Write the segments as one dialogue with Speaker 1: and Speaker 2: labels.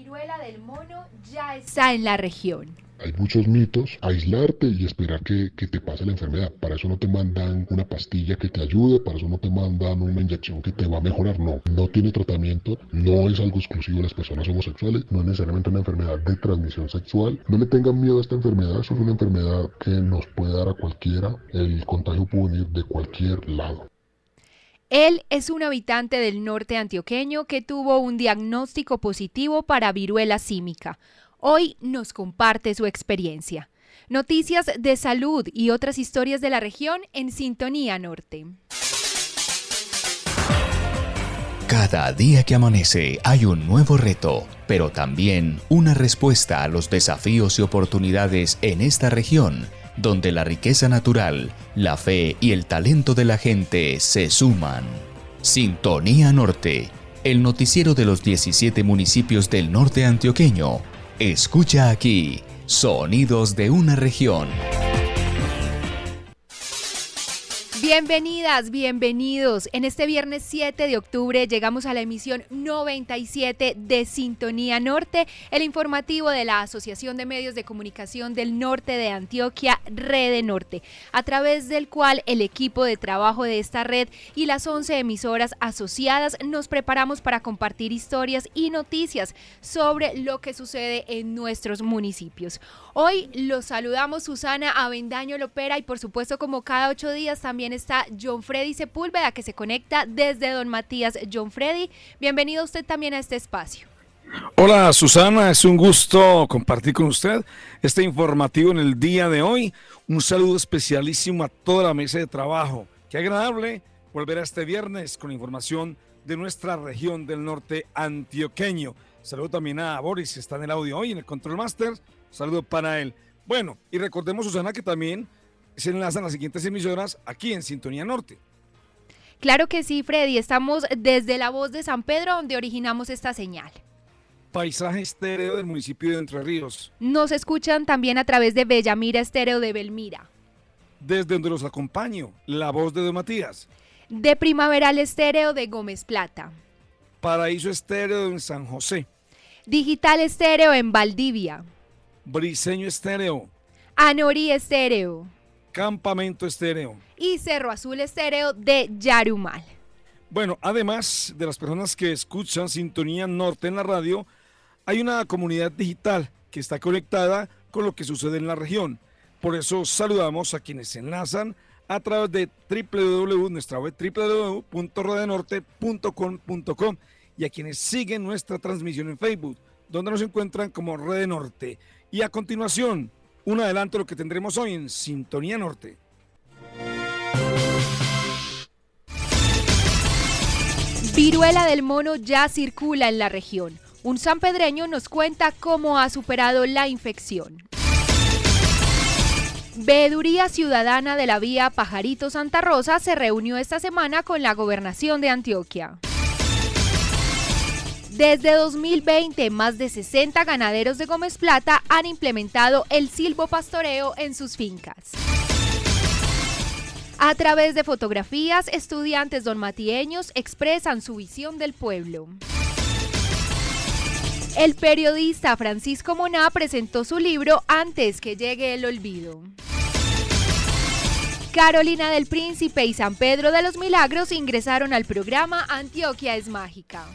Speaker 1: viruela del mono ya está en la región.
Speaker 2: Hay muchos mitos, aislarte y esperar que, que, te pase la enfermedad. Para eso no te mandan una pastilla que te ayude, para eso no te mandan una inyección que te va a mejorar. No, no tiene tratamiento, no es algo exclusivo de las personas homosexuales, no es necesariamente una enfermedad de transmisión sexual. No le tengan miedo a esta enfermedad, eso es una enfermedad que nos puede dar a cualquiera. El contagio puede venir de cualquier lado.
Speaker 1: Él es un habitante del norte antioqueño que tuvo un diagnóstico positivo para viruela símica. Hoy nos comparte su experiencia. Noticias de salud y otras historias de la región en Sintonía Norte.
Speaker 3: Cada día que amanece hay un nuevo reto, pero también una respuesta a los desafíos y oportunidades en esta región, donde la riqueza natural, la fe y el talento de la gente se suman. Sintonía Norte, el noticiero de los 17 municipios del norte antioqueño Escucha aquí, Sonidos de una región.
Speaker 1: Bienvenidas, bienvenidos. En este viernes 7 de octubre llegamos a la emisión 97 de Sintonía Norte, el informativo de la Asociación de Medios de Comunicación del Norte de Antioquia, Red Norte, a través del cual el equipo de trabajo de esta red y las 11 emisoras asociadas nos preparamos para compartir historias y noticias sobre lo que sucede en nuestros municipios. Hoy los saludamos Susana Avendaño Lopera y por supuesto como cada ocho días también está John Freddy Sepúlveda que se conecta desde Don Matías. John Freddy, bienvenido usted también a este espacio.
Speaker 4: Hola Susana, es un gusto compartir con usted este informativo en el día de hoy. Un saludo especialísimo a toda la mesa de trabajo. Qué agradable volver a este viernes con información de nuestra región del norte antioqueño. Saludo también a Boris, que está en el audio hoy en el Control Master. Saludo para él. Bueno, y recordemos, Susana, que también se enlazan las siguientes emisoras aquí en Sintonía Norte.
Speaker 1: Claro que sí, Freddy. Estamos desde la voz de San Pedro, donde originamos esta señal.
Speaker 4: Paisaje estéreo del municipio de Entre Ríos.
Speaker 1: Nos escuchan también a través de Bellamira Estéreo de Belmira.
Speaker 4: Desde donde los acompaño, la voz de Don Matías.
Speaker 1: De Primaveral Estéreo de Gómez Plata.
Speaker 4: Paraíso Estéreo en San José.
Speaker 1: Digital Estéreo en Valdivia.
Speaker 4: Briseño Estéreo.
Speaker 1: Anori Estéreo.
Speaker 4: Campamento Estéreo.
Speaker 1: Y Cerro Azul Estéreo de Yarumal.
Speaker 4: Bueno, además de las personas que escuchan Sintonía Norte en la radio, hay una comunidad digital que está conectada con lo que sucede en la región. Por eso saludamos a quienes se enlazan a través de www, nuestra web www.redenorte.com.com y a quienes siguen nuestra transmisión en Facebook, donde nos encuentran como Red Norte. Y a continuación, un adelanto de lo que tendremos hoy en Sintonía Norte.
Speaker 1: Viruela del mono ya circula en la región. Un sanpedreño nos cuenta cómo ha superado la infección. Veeduría Ciudadana de la Vía Pajarito Santa Rosa se reunió esta semana con la gobernación de Antioquia. Desde 2020, más de 60 ganaderos de Gómez Plata han implementado el silvopastoreo en sus fincas. A través de fotografías, estudiantes donmatieños expresan su visión del pueblo. El periodista Francisco Moná presentó su libro Antes que llegue el olvido. Carolina del Príncipe y San Pedro de los Milagros ingresaron al programa Antioquia es Mágica.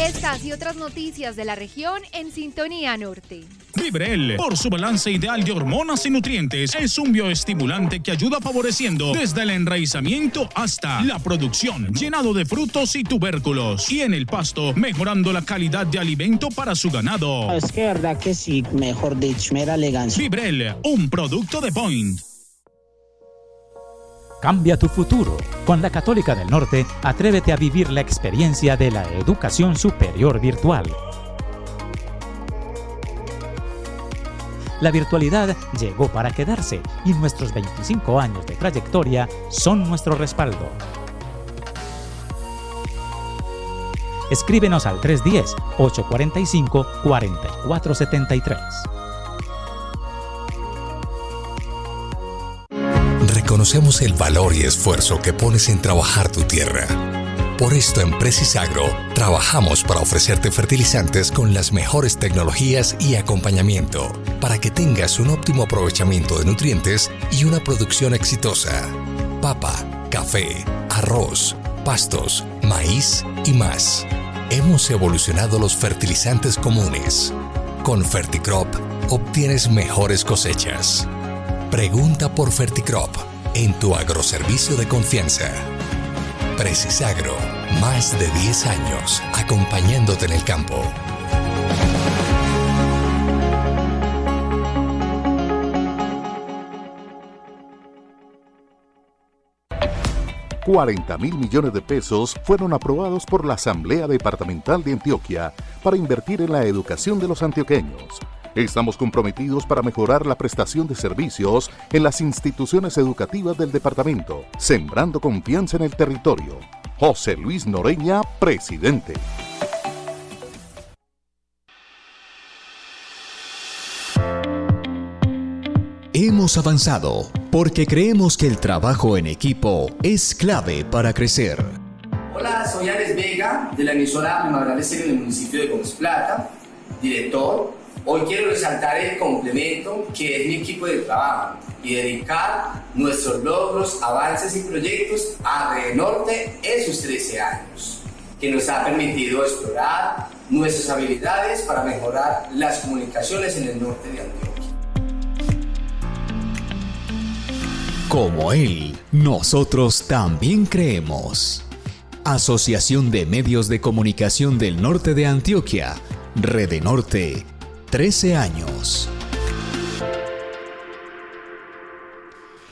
Speaker 1: Estas y otras noticias de la región en Sintonía Norte.
Speaker 5: Vibrel, por su balance ideal de hormonas y nutrientes, es un bioestimulante que ayuda favoreciendo desde el enraizamiento hasta la producción, llenado de frutos y tubérculos, y en el pasto, mejorando la calidad de alimento para su ganado.
Speaker 6: Es que verdad que sí, mejor dicho, mera elegancia.
Speaker 5: Vibrel, un producto de Point.
Speaker 7: Cambia tu futuro. Con la Católica del Norte, atrévete a vivir la experiencia de la educación superior virtual. La virtualidad llegó para quedarse y nuestros 25 años de trayectoria son nuestro respaldo. Escríbenos al 310-845-4473.
Speaker 3: Reconocemos el valor y esfuerzo que pones en trabajar tu tierra. Por esto en Precisagro
Speaker 8: Trabajamos para ofrecerte fertilizantes con las mejores tecnologías y acompañamiento para que tengas un óptimo aprovechamiento de nutrientes y una producción exitosa. Papa, café, arroz, pastos, maíz y más. Hemos evolucionado los fertilizantes comunes. Con Ferticrop obtienes mejores cosechas. Pregunta por Ferticrop en tu agroservicio de confianza. Precisagro, más de 10 años acompañándote en el campo.
Speaker 9: $40 mil millones de pesos fueron aprobados por la Asamblea Departamental de Antioquia para invertir en la educación de los antioqueños. Estamos comprometidos para mejorar la prestación de servicios en las instituciones educativas del departamento, sembrando confianza en el territorio. José Luis Noreña, presidente.
Speaker 3: Hemos avanzado porque creemos que el trabajo en equipo es clave para crecer.
Speaker 10: Hola, soy Alex Vega de la emisora Primavera Estéreo del municipio de Gómez Plata, director. Hoy quiero resaltar el complemento que es mi equipo de trabajo y dedicar nuestros logros, avances y proyectos a Red Norte en sus 13 años, que nos ha permitido explorar nuestras habilidades para mejorar las comunicaciones en el norte de Antioquia.
Speaker 3: Como él, nosotros también creemos. Asociación de Medios de Comunicación del Norte de Antioquia, Rede Norte, 13 años.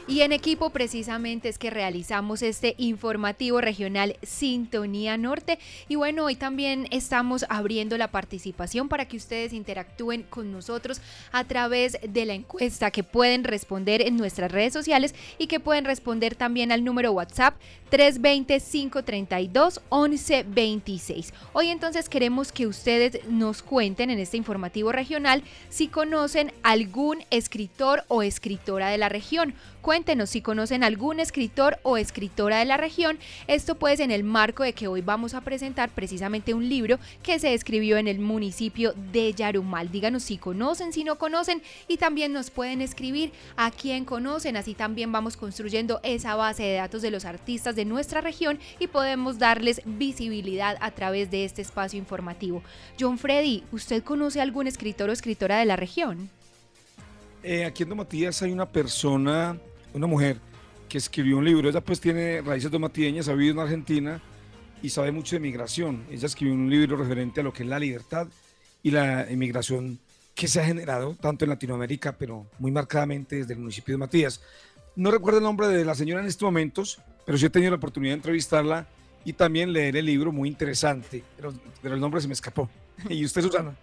Speaker 1: Y en equipo precisamente es que realizamos este informativo regional Sintonía Norte. Y bueno, hoy también estamos abriendo la participación para que ustedes interactúen con nosotros a través de la encuesta que pueden responder en nuestras redes sociales y que pueden responder también al número WhatsApp 320-532-1126. Hoy entonces queremos que ustedes nos cuenten en este informativo regional si conocen algún escritor o escritora de la región. Cuéntenos si conocen algún escritor o escritora de la región. Esto pues en el marco de que hoy vamos a presentar precisamente un libro que se escribió en el municipio de Yarumal. Díganos si conocen, si no conocen y también nos pueden escribir a quién conocen. Así también vamos construyendo esa base de datos de los artistas de nuestra región y podemos darles visibilidad a través de este espacio informativo. John Freddy, ¿usted conoce algún escritor o escritora de la región?
Speaker 4: Eh, aquí en Matías hay una persona una mujer que escribió un libro. Ella pues tiene raíces domatideñas, ha vivido en Argentina y sabe mucho de migración. Ella escribió un libro referente a lo que es la libertad y la inmigración que se ha generado tanto en Latinoamérica, pero muy marcadamente desde el municipio de Matías. No recuerdo el nombre de la señora en estos momentos, pero sí he tenido la oportunidad de entrevistarla y también leer el libro, muy interesante, pero, pero el nombre se me escapó. ¿Y usted, Susana?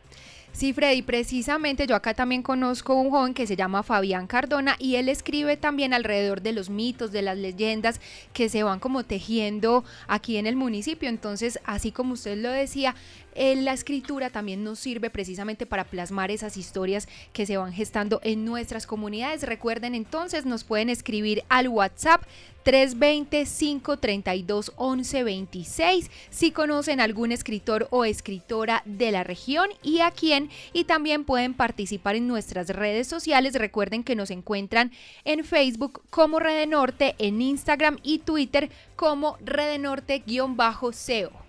Speaker 1: Sí, Freddy, precisamente yo acá también conozco un joven que se llama Fabián Cardona y él escribe también alrededor de los mitos, de las leyendas que se van como tejiendo aquí en el municipio. Entonces, así como usted lo decía, la escritura también nos sirve precisamente para plasmar esas historias que se van gestando en nuestras comunidades. Recuerden entonces, nos pueden escribir al WhatsApp 320-532-1126 si conocen algún escritor o escritora de la región y a quién. Y también pueden participar en nuestras redes sociales. Recuerden que nos encuentran en Facebook como Rede Norte, en Instagram y Twitter como Rede Norte-SEO.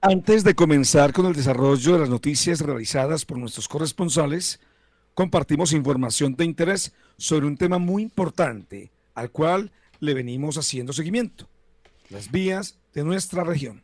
Speaker 4: Antes de comenzar con el desarrollo de las noticias realizadas por nuestros corresponsales, compartimos información de interés sobre un tema muy importante al cual le venimos haciendo seguimiento, las vías de nuestra región.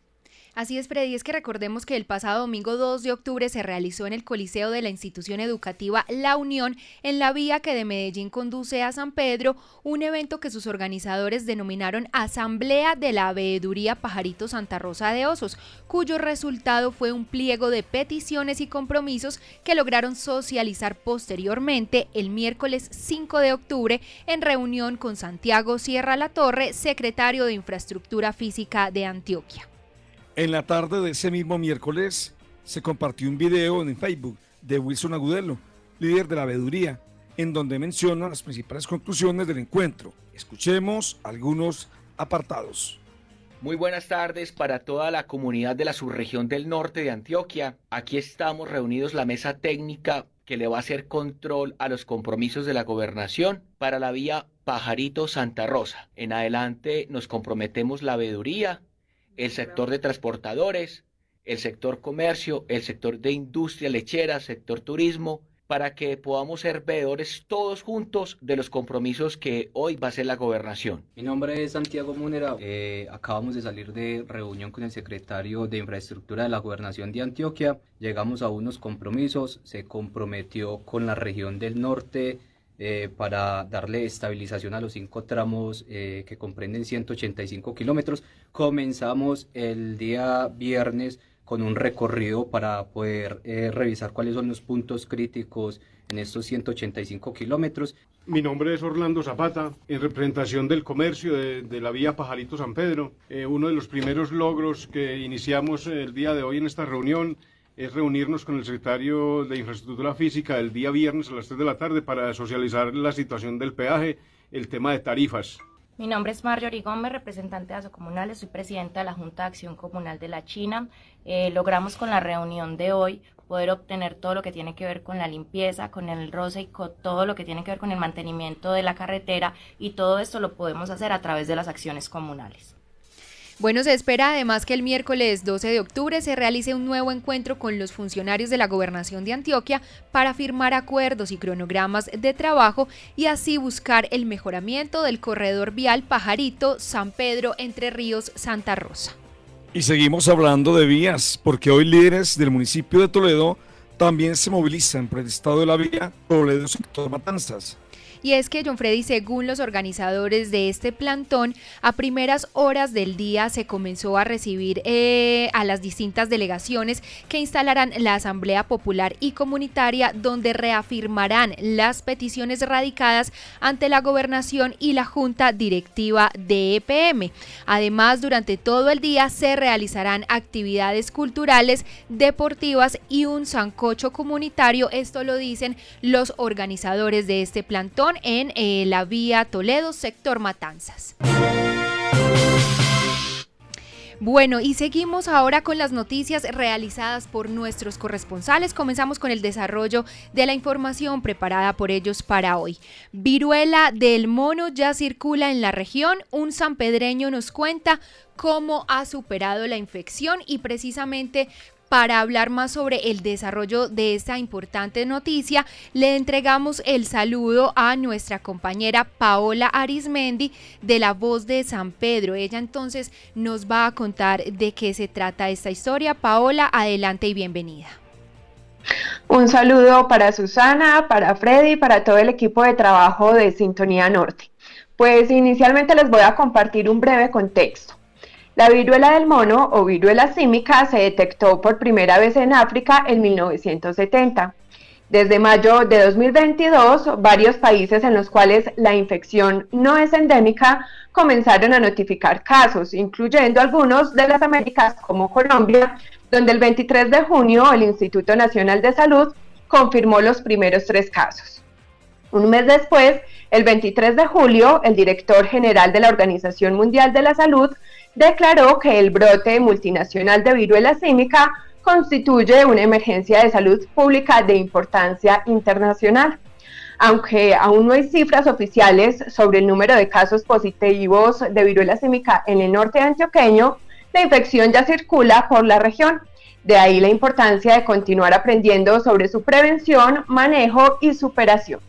Speaker 1: Así es, Freddy, es que recordemos que el pasado domingo 2 de octubre se realizó en el Coliseo de la institución educativa La Unión, en la vía que de Medellín conduce a San Pedro, un evento que sus organizadores denominaron Asamblea de la Veeduría Pajarito Santa Rosa de Osos, cuyo resultado fue un pliego de peticiones y compromisos que lograron socializar posteriormente el miércoles 5 de octubre en reunión con Santiago Sierra La Torre, secretario de Infraestructura Física de Antioquia.
Speaker 4: En la tarde de ese mismo miércoles se compartió un video en Facebook de Wilson Agudelo, líder de la veeduría, en donde menciona las principales conclusiones del encuentro. Escuchemos algunos apartados.
Speaker 11: Muy buenas tardes para toda la comunidad de la subregión del norte de Antioquia. Aquí estamos reunidos la mesa técnica que le va a hacer control a los compromisos de la gobernación para la vía Pajarito Santa Rosa. En adelante nos comprometemos la veeduría, el sector de transportadores, el sector comercio, el sector de industria lechera, sector turismo, para que podamos ser veedores todos juntos de los compromisos que hoy va a ser la gobernación.
Speaker 12: Mi nombre es Santiago Munera. Eh, acabamos de salir de reunión con el secretario de Infraestructura de la gobernación de Antioquia. Llegamos a unos compromisos. Se comprometió con la región del norte eh, para darle estabilización a los cinco tramos eh, que comprenden 185 kilómetros. Comenzamos el día viernes con un recorrido para poder eh, revisar cuáles son los puntos críticos en estos 185 kilómetros.
Speaker 13: Mi nombre es Orlando Zapata, en representación del comercio de, la vía Pajarito San Pedro. Eh, uno de los primeros logros que iniciamos el día de hoy en esta reunión es reunirnos con el secretario de Infraestructura Física el día viernes a las 3 de la tarde para socializar la situación del peaje, el tema de tarifas.
Speaker 14: Mi nombre es Mario Gómez, representante de Asocomunales, soy presidenta de la Junta de Acción Comunal de la China. Eh, logramos con la reunión de hoy poder obtener todo lo que tiene que ver con la limpieza, con el roce y con todo lo que tiene que ver con el mantenimiento de la carretera y todo esto lo podemos hacer a través de las acciones comunales.
Speaker 1: Bueno, se espera además que el miércoles 12 de octubre se realice un nuevo encuentro con los funcionarios de la gobernación de Antioquia para firmar acuerdos y cronogramas de trabajo y así buscar el mejoramiento del corredor vial Pajarito, San Pedro, Entre Ríos, Santa Rosa.
Speaker 4: Y seguimos hablando de vías, porque hoy líderes del municipio de Toledo también se movilizan por el estado de la vía Toledo-Sector Matanzas.
Speaker 1: Y es que, John Freddy, según los organizadores de este plantón, a primeras horas del día se comenzó a recibir eh, a las distintas delegaciones que instalarán la Asamblea Popular y Comunitaria, donde reafirmarán las peticiones radicadas ante la gobernación y la Junta Directiva de EPM. Además, durante todo el día se realizarán actividades culturales, deportivas y un sancocho comunitario. Esto lo dicen los organizadores de este plantón en eh, la vía Toledo, sector Matanzas. Bueno, y seguimos ahora con las noticias realizadas por nuestros corresponsales. Comenzamos con el desarrollo de la información preparada por ellos para hoy. Viruela del mono ya circula en la región. Un sanpedreño nos cuenta cómo ha superado la infección y precisamente para hablar más sobre el desarrollo de esta importante noticia, le entregamos el saludo a nuestra compañera Paola Arismendi de La Voz de San Pedro. Ella entonces nos va a contar de qué se trata esta historia. Paola, adelante y bienvenida.
Speaker 15: Un saludo para Susana, para Freddy, para todo el equipo de trabajo de Sintonía Norte. Pues inicialmente les voy a compartir un breve contexto. La viruela del mono o viruela símica se detectó por primera vez en África en 1970. Desde mayo de 2022, varios países en los cuales la infección no es endémica comenzaron a notificar casos, incluyendo algunos de las Américas como Colombia, donde el 23 de junio el Instituto Nacional de Salud confirmó los primeros tres casos. Un mes después, el 23 de julio, el director general de la Organización Mundial de la Salud declaró que el brote multinacional de viruela símica constituye una emergencia de salud pública de importancia internacional. Aunque aún no hay cifras oficiales sobre el número de casos positivos de viruela símica en el norte antioqueño, la infección ya circula por la región. De ahí la importancia de continuar aprendiendo sobre su prevención, manejo y superación.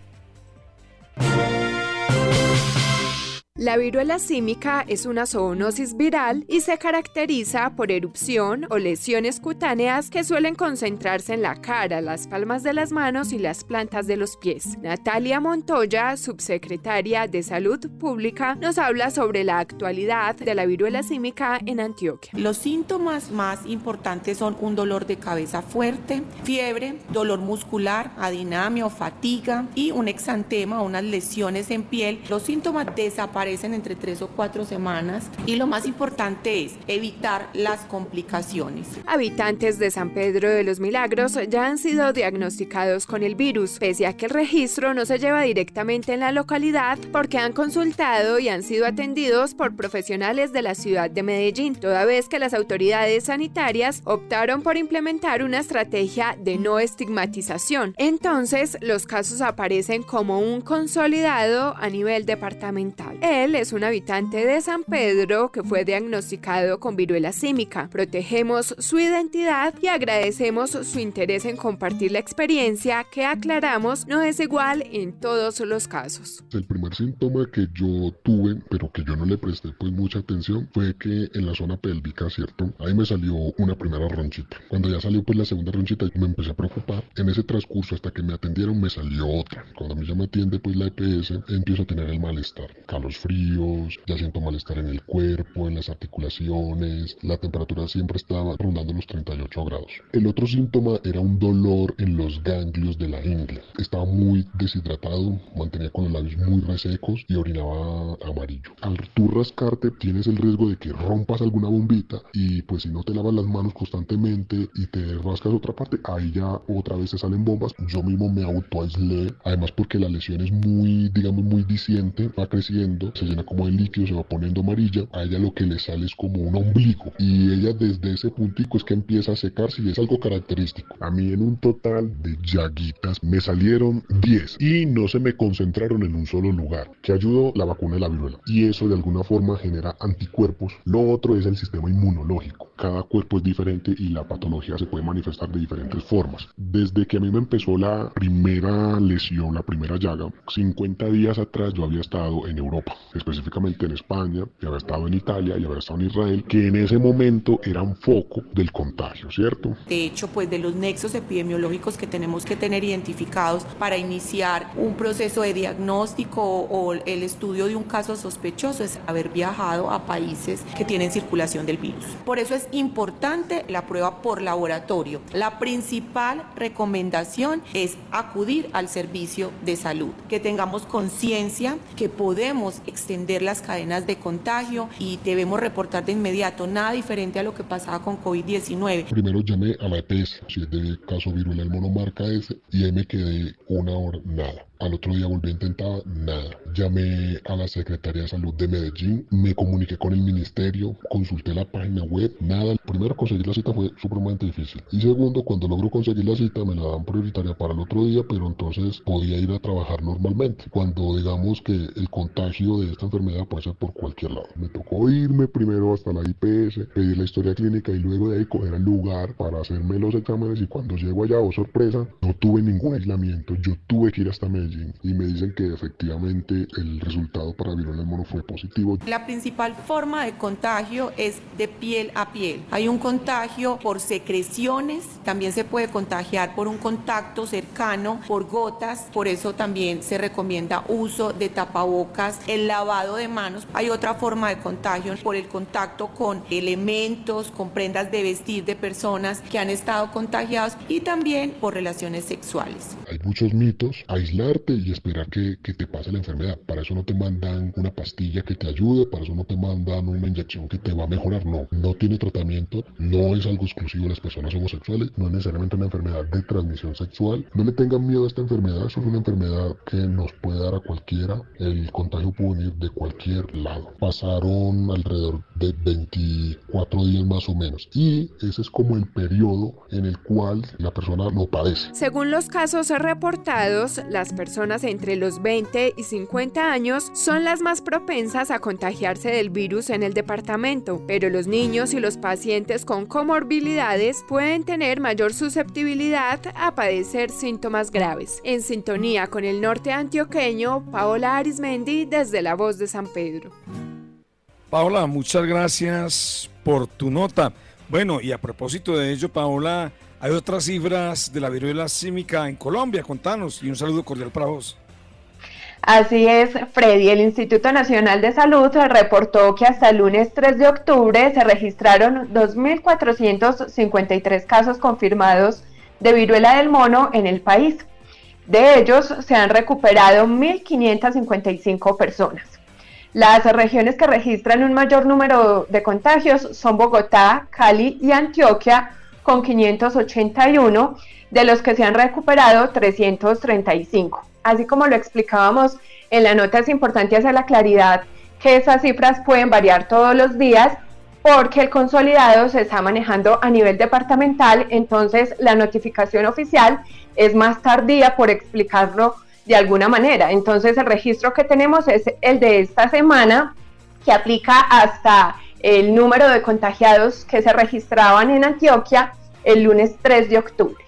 Speaker 16: La viruela símica es una zoonosis viral y se caracteriza por erupción o lesiones cutáneas que suelen concentrarse en la cara, las palmas de las manos y las plantas de los pies. Natalia Montoya, subsecretaria de Salud Pública, nos habla sobre la actualidad de la viruela símica en Antioquia.
Speaker 17: Los síntomas más importantes son un dolor de cabeza fuerte, fiebre, dolor muscular, adinamia o fatiga y un exantema, unas lesiones en piel. Los síntomas desaparecen aparecen entre tres o cuatro semanas y lo más importante es evitar las complicaciones.
Speaker 16: Habitantes de San Pedro de los Milagros ya han sido diagnosticados con el virus, pese a que el registro no se lleva directamente en la localidad porque han consultado y han sido atendidos por profesionales de la ciudad de Medellín, toda vez que las autoridades sanitarias optaron por implementar una estrategia de no estigmatización. Entonces, los casos aparecen como un consolidado a nivel departamental. Él es un habitante de San Pedro que fue diagnosticado con viruela símica. Protegemos su identidad y agradecemos su interés en compartir la experiencia que aclaramos no es igual en todos los casos.
Speaker 2: El primer síntoma que yo tuve, pero que yo no le presté pues mucha atención, fue que en la zona pélvica, ¿cierto? Ahí me salió una primera ronchita. Cuando ya salió pues la segunda ronchita, me empecé a preocupar. En ese transcurso hasta que me atendieron me salió otra. Cuando a mí ya me atiende pues la EPS, empiezo a tener el malestar. Calos fríos, ya siento malestar en el cuerpo, en las articulaciones. La temperatura siempre estaba rondando los 38 grados. El otro síntoma era un dolor en los ganglios de la ingle. Estaba muy deshidratado, mantenía con los labios muy resecos y orinaba amarillo. Al tú rascarte tienes el riesgo de que rompas alguna bombita y pues si no te lavas las manos constantemente y te rascas otra parte, ahí ya otra vez te salen bombas. Yo mismo me autoaislé, además porque la lesión es muy, digamos, muy disiente, va creciendo, se llena como de líquido, se va poniendo amarilla, a ella lo que le sale es como un ombligo y ella desde ese puntico es que empieza a secarse y es algo característico. A mí en un total de llaguitas me salieron 10 y no se me concentraron en un solo lugar, que ayudó la vacuna de la viruela y eso de alguna forma genera anticuerpos. Lo otro es el sistema inmunológico. Cada cuerpo es diferente y la patología se puede manifestar de diferentes formas. Desde que a mí me empezó la primera lesión, la primera llaga, 50 días atrás yo había estado en Europa, específicamente en España, y había estado en Italia y había estado en Israel, que en ese momento eran foco del contagio, ¿cierto?
Speaker 17: De hecho, pues de los nexos epidemiológicos que tenemos que tener identificados para iniciar un proceso de diagnóstico o el estudio de un caso sospechoso es haber viajado a países que tienen circulación del virus. Por eso es importante la prueba por laboratorio. La principal recomendación es acudir al servicio de salud, que tengamos conciencia que podemos extender las cadenas de contagio y debemos reportar de inmediato, nada diferente a lo que pasaba con COVID-19.
Speaker 2: Primero llamé a la EPS, si es de caso viruela el monomarca ese, y ahí me quedé una hora, nada. Al otro día volví a intentar, nada. Llamé a la Secretaría de Salud de Medellín, me comuniqué con el ministerio, consulté la página web, nada. Primero conseguir la cita fue supremamente difícil. Y segundo, cuando logro conseguir la cita me la dan prioritaria para el otro día, pero entonces podía ir a trabajar normalmente. Cuando digamos que el contagio de esta enfermedad puede ser por cualquier lado. Me tocó irme primero hasta la IPS, pedir la historia clínica y luego de ahí coger el lugar para hacerme los exámenes y cuando llego allá, oh sorpresa, no tuve ningún aislamiento. Yo tuve que ir hasta Medellín y me dicen que efectivamente el resultado para viruela del mono fue positivo.
Speaker 17: La principal forma de contagio es de piel a piel. Hay un contagio por secreciones, también se puede contagiar por un contacto cercano, por gotas, por eso también se recomienda uso de tapabocas, el lavado de manos. Hay otra forma de contagio por el contacto con elementos, con prendas de vestir de personas que han estado contagiadas y también por relaciones sexuales.
Speaker 2: Hay muchos mitos, aislar y esperar que, que, te pase la enfermedad. Para eso no te mandan una pastilla que te ayude, para eso no te mandan una inyección que te va a mejorar. No, no tiene tratamiento, no es algo exclusivo de las personas homosexuales, no es necesariamente una enfermedad de transmisión sexual. No le tengan miedo a esta enfermedad, eso es una enfermedad que nos puede dar a cualquiera. El contagio puede venir de cualquier lado. Pasaron alrededor de 24 días más o menos y ese es como el periodo en el cual la persona lo padece.
Speaker 16: Según los casos reportados, las personas personas entre los 20 y 50 años son las más propensas a contagiarse del virus en el departamento, pero los niños y los pacientes con comorbilidades pueden tener mayor susceptibilidad a padecer síntomas graves. En sintonía con el norte antioqueño, Paola Arismendi desde La Voz de San Pedro.
Speaker 4: Paola, muchas gracias por tu nota. Bueno, y a propósito de ello, Paola, hay otras cifras de la viruela símica en Colombia. Contanos y un saludo cordial para vos.
Speaker 15: Así es, Freddy. El Instituto Nacional de Salud reportó que hasta el lunes 3 de octubre se registraron 2.453 casos confirmados de viruela del mono en el país. De ellos se han recuperado 1.555 personas. Las regiones que registran un mayor número de contagios son Bogotá, Cali y Antioquia, con 581, de los que se han recuperado 335. Así como lo explicábamos en la nota, es importante hacer la claridad que esas cifras pueden variar todos los días porque el consolidado se está manejando a nivel departamental, entonces la notificación oficial es más tardía por explicarlo de alguna manera. Entonces el registro que tenemos es el de esta semana, que aplica hasta el número de contagiados que se registraban en Antioquia el lunes 3 de octubre.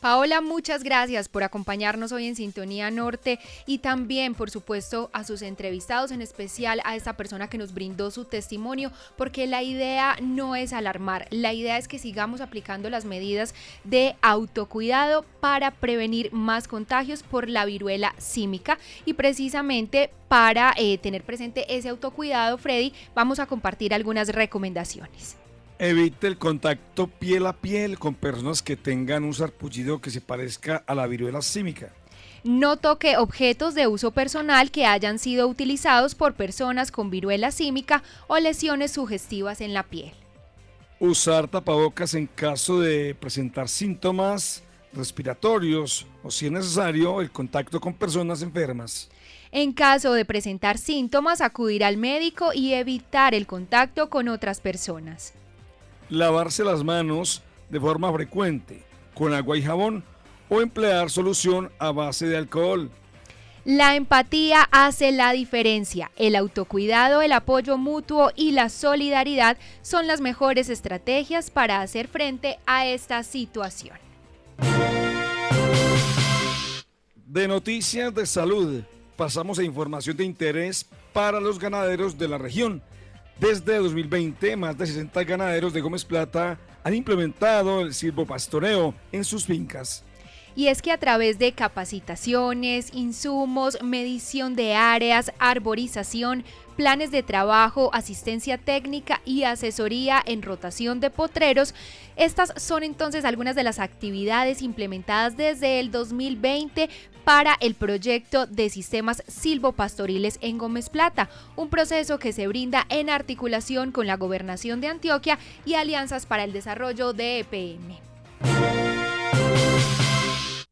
Speaker 1: Paola, muchas gracias por acompañarnos hoy en Sintonía Norte y también, por supuesto, a sus entrevistados, en especial a esta persona que nos brindó su testimonio, porque la idea no es alarmar, la idea es que sigamos aplicando las medidas de autocuidado para prevenir más contagios por la viruela símica y precisamente para eh, tener presente ese autocuidado, Freddy, vamos a compartir algunas recomendaciones.
Speaker 4: Evite el contacto piel a piel con personas que tengan un sarpullido que se parezca a la viruela símica.
Speaker 1: No toque objetos de uso personal que hayan sido utilizados por personas con viruela símica o lesiones sugestivas en la piel.
Speaker 4: Usar tapabocas en caso de presentar síntomas respiratorios o, si es necesario, el contacto con personas enfermas.
Speaker 1: En caso de presentar síntomas, acudir al médico y evitar el contacto con otras personas
Speaker 4: lavarse las manos de forma frecuente con agua y jabón o emplear solución a base de alcohol.
Speaker 1: La empatía hace la diferencia. El autocuidado, el apoyo mutuo y la solidaridad son las mejores estrategias para hacer frente a esta situación.
Speaker 4: De noticias de salud, pasamos a información de interés para los ganaderos de la región. Desde 2020, más de 60 ganaderos de Gómez Plata han implementado el silvopastoreo en sus fincas.
Speaker 1: Y es que a través de capacitaciones, insumos, medición de áreas, arborización, planes de trabajo, asistencia técnica y asesoría en rotación de potreros. Estas son entonces algunas de las actividades implementadas desde el 2020 para el proyecto de sistemas silvopastoriles en Gómez Plata, un proceso que se brinda en articulación con la Gobernación de Antioquia y Alianzas para el Desarrollo de EPM.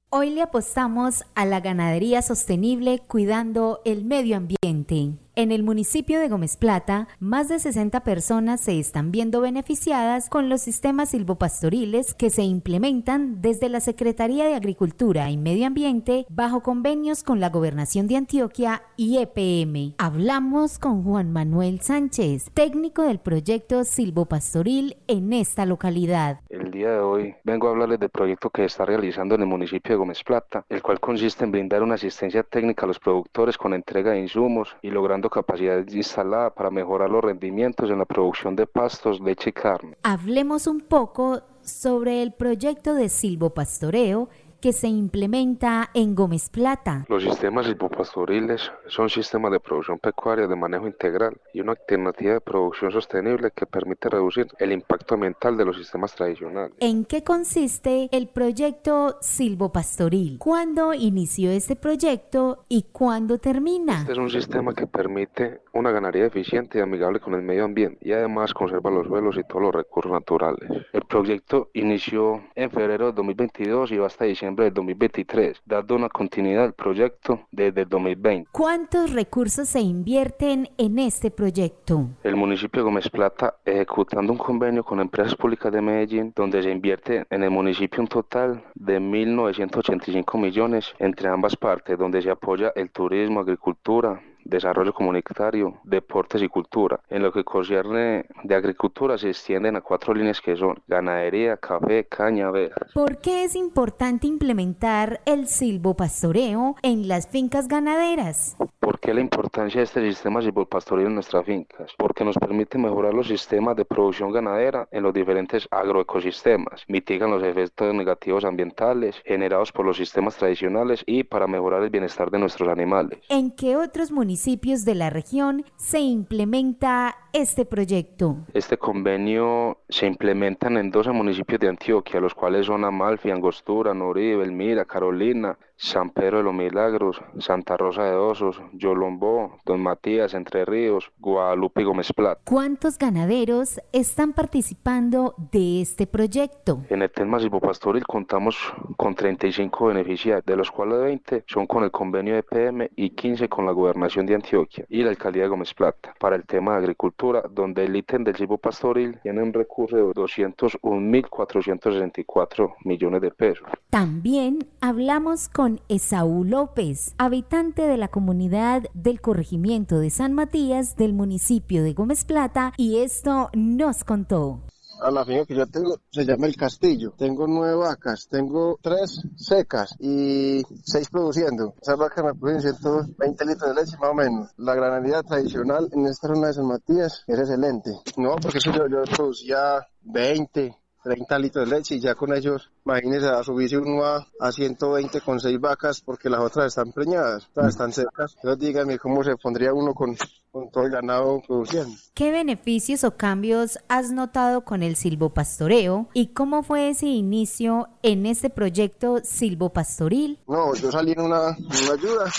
Speaker 18: Hoy le apostamos a la ganadería sostenible cuidando el medio ambiente. En el municipio de Gómez Plata, más de 60 personas se están viendo beneficiadas con los sistemas silvopastoriles que se implementan desde la Secretaría de Agricultura y Medio Ambiente bajo convenios con la Gobernación de Antioquia y EPM. Hablamos con Juan Manuel Sánchez, técnico del proyecto silvopastoril en esta localidad.
Speaker 19: El día de hoy vengo a hablarles del proyecto que está realizando en el municipio de Gómez Plata, el cual consiste en brindar una asistencia técnica a los productores con entrega de insumos y logrando capacidad instalada para mejorar los rendimientos en la producción de pastos, leche y carne.
Speaker 18: Hablemos un poco sobre el proyecto de silvopastoreo que se implementa en Gómez Plata.
Speaker 19: Los sistemas silvopastoriles son sistemas de producción pecuaria de manejo integral y una alternativa de producción sostenible que permite reducir el impacto ambiental de los sistemas tradicionales.
Speaker 18: ¿En qué consiste el proyecto silvopastoril? ¿Cuándo inició este proyecto y cuándo termina?
Speaker 19: Este es un sistema que permite una ganadería eficiente y amigable con el medio ambiente y además conserva los suelos y todos los recursos naturales. El proyecto inició en febrero de 2022 y va hasta diciembre del 2023, dando una continuidad al proyecto desde el 2020.
Speaker 18: ¿Cuántos recursos se invierten en este proyecto?
Speaker 19: El municipio de Gómez Plata ejecutando un convenio con empresas públicas de Medellín, donde se invierte en el municipio un total de 1.985 millones entre ambas partes, donde se apoya el turismo, agricultura, desarrollo comunitario, deportes y cultura. En lo que concierne de agricultura se extienden a cuatro líneas que son ganadería, café, caña, abejas.
Speaker 18: ¿Por qué es importante implementar el silvopastoreo en las fincas ganaderas?
Speaker 19: ¿Por qué la importancia de este sistema silvopastoreo en nuestras fincas? Porque nos permite mejorar los sistemas de producción ganadera en los diferentes agroecosistemas, mitigan los efectos negativos ambientales generados por los sistemas tradicionales y para mejorar el bienestar de nuestros animales.
Speaker 18: ¿En qué otros municipios municipios de la región se implementa este proyecto?
Speaker 19: Este convenio se implementa en 12 municipios de Antioquia, los cuales son Amalfi, Angostura, Noribe, Elmira, Carolina, San Pedro de los Milagros, Santa Rosa de Osos, Yolombó, Don Matías, Entre Ríos, Guadalupe y Gómez Plata.
Speaker 18: ¿Cuántos ganaderos están participando de este proyecto?
Speaker 19: En el tema silvopastoril contamos con 35 beneficiarios, de los cuales 20 son con el convenio de PM y 15 con la gobernación de Antioquia y la alcaldía de Gómez Plata. Para el tema de agricultura, donde el ítem del silvopastoril tiene un recurso de 201.464 millones de pesos.
Speaker 18: También hablamos con Esaú López, habitante de la comunidad del corregimiento de San Matías del municipio de Gómez Plata, y esto nos contó
Speaker 20: a la finca que yo tengo se llama El Castillo. Tengo nueve vacas, tengo tres secas y seis produciendo. Esas vacas me producen 120 litros de leche más o menos. La granadería tradicional en esta zona de San Matías es excelente. No, porque yo, yo producía 20, 30 litros de leche y ya con ellos, imagínense, a subirse uno a, a 120 con 6 vacas porque las otras están preñadas, todas están secas. Entonces díganme cómo se pondría uno con, con todo el ganado produciendo.
Speaker 18: ¿Qué beneficios o cambios has notado con el silvopastoreo y cómo fue ese inicio en este proyecto silvopastoril?
Speaker 20: No, yo salí en una, en una ayuda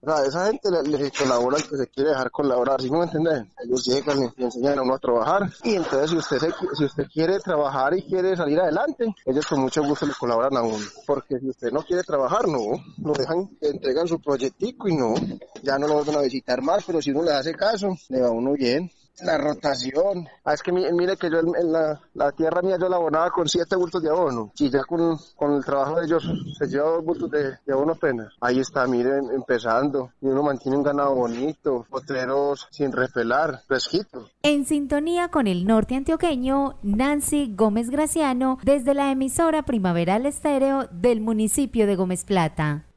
Speaker 20: o esa gente le, le colabora al que se quiere dejar colaborar, ¿sí me entienden? Ellos llegan y le enseñan a uno a trabajar y entonces si usted, se, si usted quiere trabajar y quiere salir adelante, ellos con mucho gusto le colaboran a uno. Porque si usted no quiere trabajar, no, lo dejan, entregan su proyectico y no, ya no lo vuelven a visitar más, pero si uno le hace caso, le va uno bien. La rotación. Ah, es que mire que yo en la, la tierra mía yo la abonaba con siete bultos de abono. Y ya con, con el trabajo de ellos se lleva dos bultos de, de abono apenas. Ahí está, miren, empezando. Y uno mantiene un ganado bonito, potreros sin repelar, fresquito.
Speaker 18: En sintonía con el norte antioqueño, Nancy Gómez Graciano, desde la emisora Primaveral Estéreo del municipio de Gómez Plata.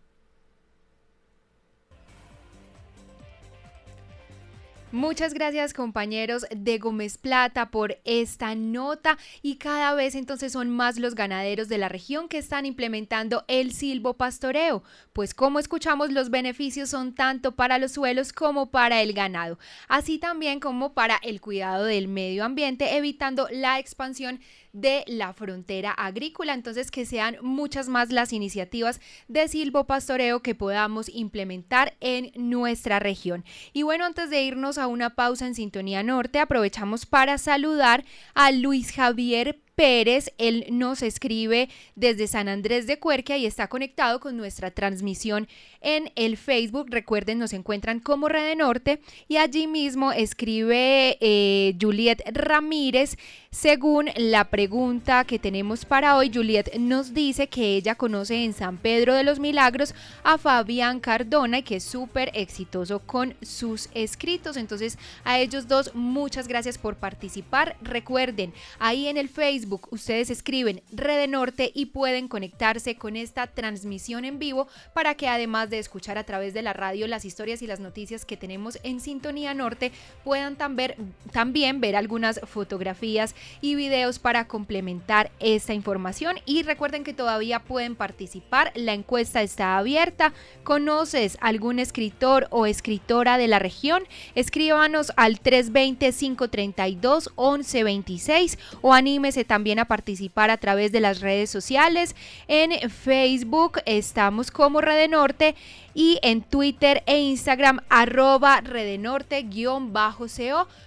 Speaker 1: Muchas gracias compañeros de Gómez Plata por esta nota. Y cada vez entonces son más los ganaderos de la región que están implementando el silvopastoreo, pues como escuchamos los beneficios son tanto para los suelos como para el ganado, así también como para el cuidado del medio ambiente evitando la expansión de la frontera agrícola. Entonces, que sean muchas más las iniciativas de silvopastoreo que podamos implementar en nuestra región. Y bueno, antes de irnos a una pausa en Sintonía Norte, aprovechamos para saludar a Luis Javier Pérez, él nos escribe desde San Andrés de Cuerquia y está conectado con nuestra transmisión en el Facebook. Recuerden, nos encuentran como Red Norte y allí mismo escribe eh, Juliet Ramírez. Según la pregunta que tenemos para hoy, Juliet nos dice que ella conoce en San Pedro de los Milagros a Fabián Cardona y que es súper exitoso con sus escritos. Entonces, a ellos dos, muchas gracias por participar. Recuerden, ahí en el Facebook, ustedes escriben Red Norte y pueden conectarse con esta transmisión en vivo para que además de escuchar a través de la radio las historias y las noticias que tenemos en Sintonía Norte, puedan también ver algunas fotografías y videos para complementar esta información. Y recuerden que todavía pueden participar, la encuesta está abierta. ¿Conoces algún escritor o escritora de la región? Escríbanos al 320-532-1126 o anímese también a participar a través de las redes sociales. En Facebook estamos como Red Norte y en Twitter e Instagram arroba redenorte-co.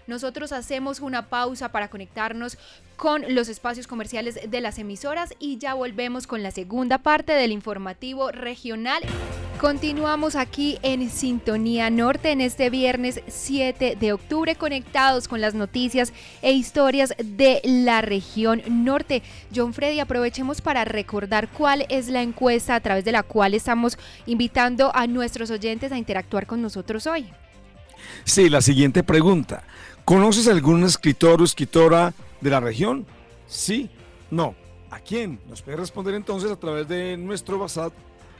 Speaker 1: Nosotros hacemos una pausa para conectarnos con los espacios comerciales de las emisoras y ya volvemos con la segunda parte del informativo regional. Continuamos aquí en Sintonía Norte en este viernes 7 de octubre conectados con las noticias e historias de la región norte. John Freddy, aprovechemos para recordar cuál es la encuesta a través de la cual estamos invitando a nuestros oyentes a interactuar con nosotros hoy.
Speaker 4: Sí, la siguiente pregunta. ¿Conoces algún escritor o escritora de la región? Sí, no. ¿A quién? Nos puede responder entonces a través de nuestro WhatsApp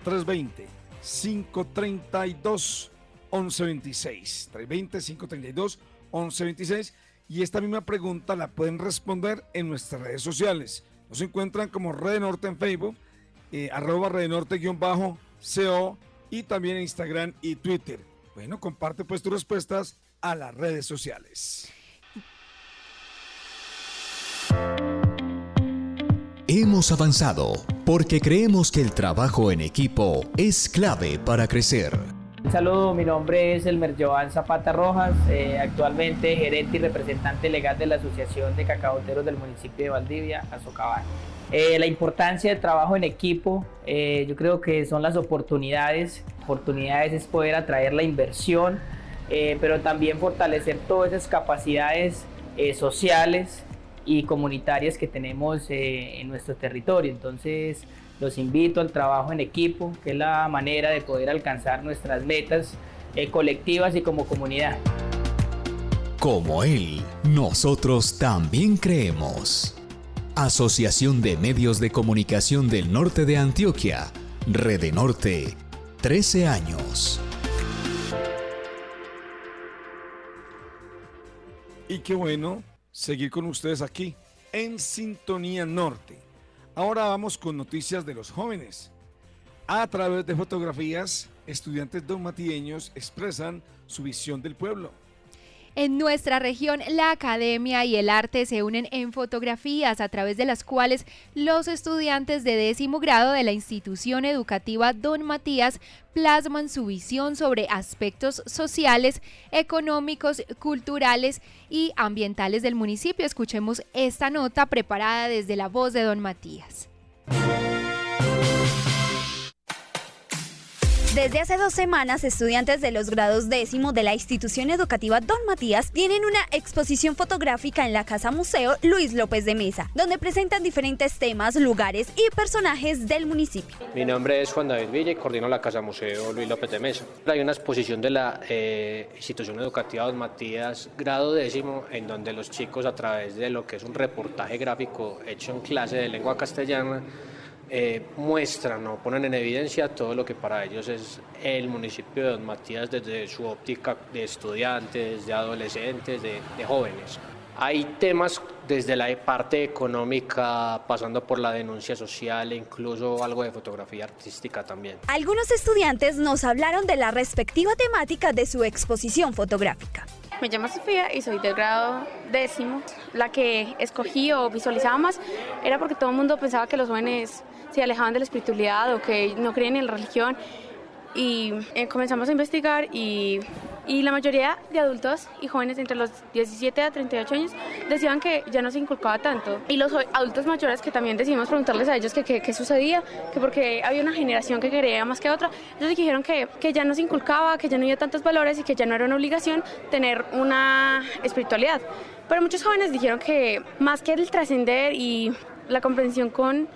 Speaker 4: 320 532 1126. 320 532 1126. Y esta misma pregunta la pueden responder en nuestras redes sociales. Nos encuentran como Red Norte en Facebook, eh, arroba Red Norte-CO y también en Instagram y Twitter. Bueno, comparte pues tus respuestas a las redes sociales.
Speaker 3: Hemos avanzado porque creemos que el trabajo en equipo es clave para crecer.
Speaker 21: Un saludo, mi nombre es Elmer Joan Zapata Rojas, eh, actualmente gerente y representante legal de la Asociación de Cacaboteros del municipio de Valdivia, Azocabal. Eh, la importancia del trabajo en equipo, eh, yo creo que son las oportunidades. Oportunidades es poder atraer la inversión, pero también fortalecer todas esas capacidades sociales y comunitarias que tenemos en nuestro territorio. Entonces, los invito al trabajo en equipo, que es la manera de poder alcanzar nuestras metas colectivas y como comunidad.
Speaker 3: Como él, nosotros también creemos. Asociación de Medios de Comunicación del Norte de Antioquia, Rede Norte, 13 años.
Speaker 4: Y qué bueno seguir con ustedes aquí, en Sintonía Norte. Ahora vamos con noticias de los jóvenes. A través de fotografías, estudiantes donmatieños expresan su visión del pueblo.
Speaker 1: En nuestra región, la academia y el arte se unen en fotografías a través de las cuales los estudiantes de décimo grado de la institución educativa Don Matías plasman su visión sobre aspectos sociales, económicos, culturales y ambientales del municipio. Escuchemos esta nota preparada desde la voz de Don Matías.
Speaker 22: Desde hace dos semanas, estudiantes de los grados décimo de la institución educativa Don Matías tienen una exposición fotográfica en la Casa Museo Luis López de Mesa, donde presentan diferentes temas, lugares y personajes del municipio.
Speaker 23: Mi nombre es Juan David Villa y coordino la Casa Museo Luis López de Mesa. Hay una exposición de la eh, institución educativa Don Matías, grado décimo, en donde los chicos a través de lo que es un reportaje gráfico hecho en clase de lengua castellana, eh, muestran o ponen en evidencia todo lo que para ellos es el municipio de Don Matías desde su óptica de estudiantes, de adolescentes, de, de jóvenes. Hay temas desde la parte económica, pasando por la denuncia social e incluso algo de fotografía artística también.
Speaker 22: Algunos estudiantes nos hablaron de la respectiva temática de su exposición fotográfica.
Speaker 24: Me llamo Sofía y soy del grado décimo. La que escogí o visualizaba más era porque todo el mundo pensaba que los jóvenes se alejaban de la espiritualidad o que no creían en la religión. Y eh, comenzamos a investigar y, y, la mayoría de adultos y jóvenes entre los 17 a 38 años decían que ya no se inculcaba tanto. Y los adultos mayores que también decidimos preguntarles a ellos qué sucedía, que porque había una generación que quería más que otra, ellos dijeron que, que ya no se inculcaba, que ya no había tantos valores y que ya no era una obligación tener una espiritualidad. Pero muchos jóvenes dijeron que más que el trascender y la comprensión con